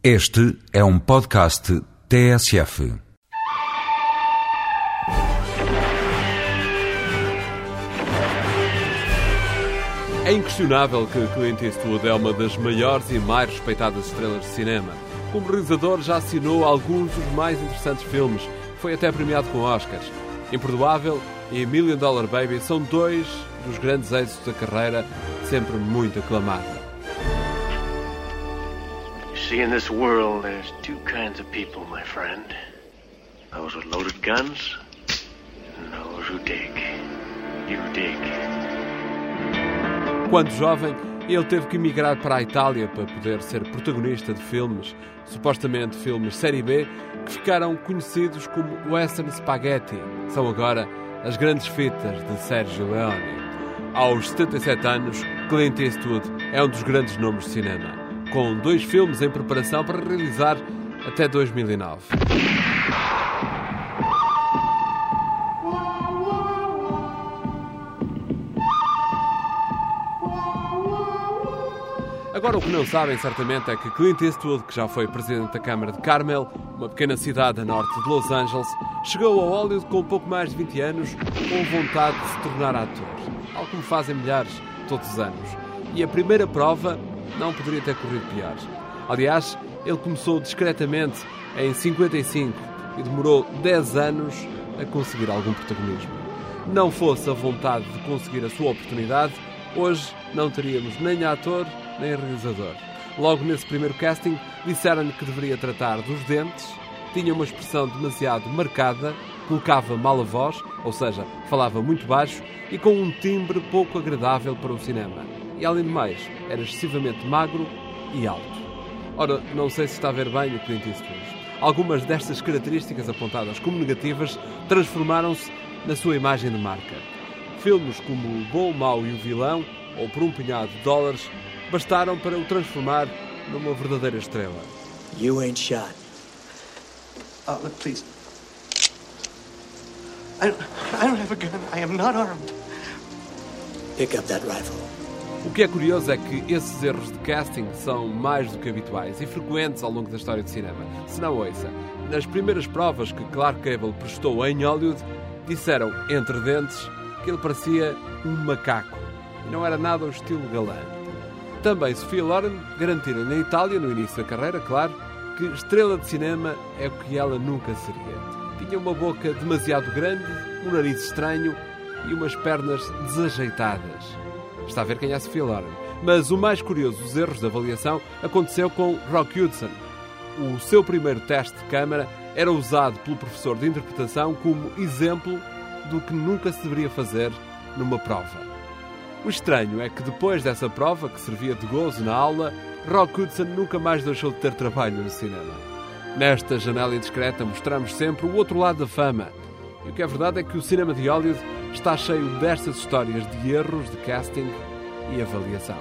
Este é um podcast TSF. É inquestionável que Clint Eastwood é uma das maiores e mais respeitadas estrelas de cinema. Como realizador, já assinou alguns dos mais interessantes filmes. Foi até premiado com Oscars. Imperdoável e Million Dollar Baby são dois dos grandes êxitos da carreira, sempre muito aclamada. See, in this world, there's two kinds of people, my friend. Those with loaded guns, and those who dig. You dig. Quando jovem, ele teve que emigrar para a Itália para poder ser protagonista de filmes, supostamente filmes série B, que ficaram conhecidos como Western Spaghetti. São agora as grandes fitas de Sergio Leone. Aos 77 anos, Clint Eastwood é um dos grandes nomes de cinema, com dois filmes em preparação para realizar até 2009. Agora, o que não sabem certamente é que Clint Eastwood, que já foi presidente da Câmara de Carmel, uma pequena cidade a norte de Los Angeles, chegou ao Hollywood com pouco mais de 20 anos, com vontade de se tornar ator, algo como fazem milhares todos os anos. E a primeira prova não poderia ter corrido pior. Aliás, ele começou discretamente em 55 e demorou 10 anos a conseguir algum protagonismo. Não fosse a vontade de conseguir a sua oportunidade, hoje não teríamos nem ator nem realizador. Logo nesse primeiro casting, disseram-lhe que deveria tratar dos dentes, tinha uma expressão demasiado marcada, colocava mal a voz, ou seja, falava muito baixo e com um timbre pouco agradável para o cinema. E além do mais, era excessivamente magro e alto. Ora, não sei se está a ver bem o Clint Eastwood. Algumas destas características apontadas como negativas transformaram-se na sua imagem de marca. Filmes como O Bom, o Mau e o Vilão, ou Por um Punhado de Dólares, bastaram para o transformar numa verdadeira estrela. You ain't shot. Uh, look, please. I don't, I don't have a gun. I am not armed. Pick up that rifle. O que é curioso é que esses erros de casting são mais do que habituais e frequentes ao longo da história do cinema. Se não ouça, nas primeiras provas que Clark Gable prestou em Hollywood, disseram, entre dentes, que ele parecia um macaco e não era nada o estilo galã. Também Sofia Loren garantiram na Itália, no início da carreira, claro, que estrela de cinema é o que ela nunca seria. Tinha uma boca demasiado grande, um nariz estranho e umas pernas desajeitadas. Está a ver quem é Sofia Loren. Mas o mais curioso dos erros de avaliação aconteceu com Rock Hudson. O seu primeiro teste de câmara era usado pelo professor de interpretação como exemplo do que nunca se deveria fazer numa prova. O estranho é que depois dessa prova, que servia de gozo na aula, Rock Hudson nunca mais deixou de ter trabalho no cinema. Nesta janela indiscreta mostramos sempre o outro lado da fama. E o que é verdade é que o cinema de Hollywood está cheio destas histórias de erros de casting e avaliação.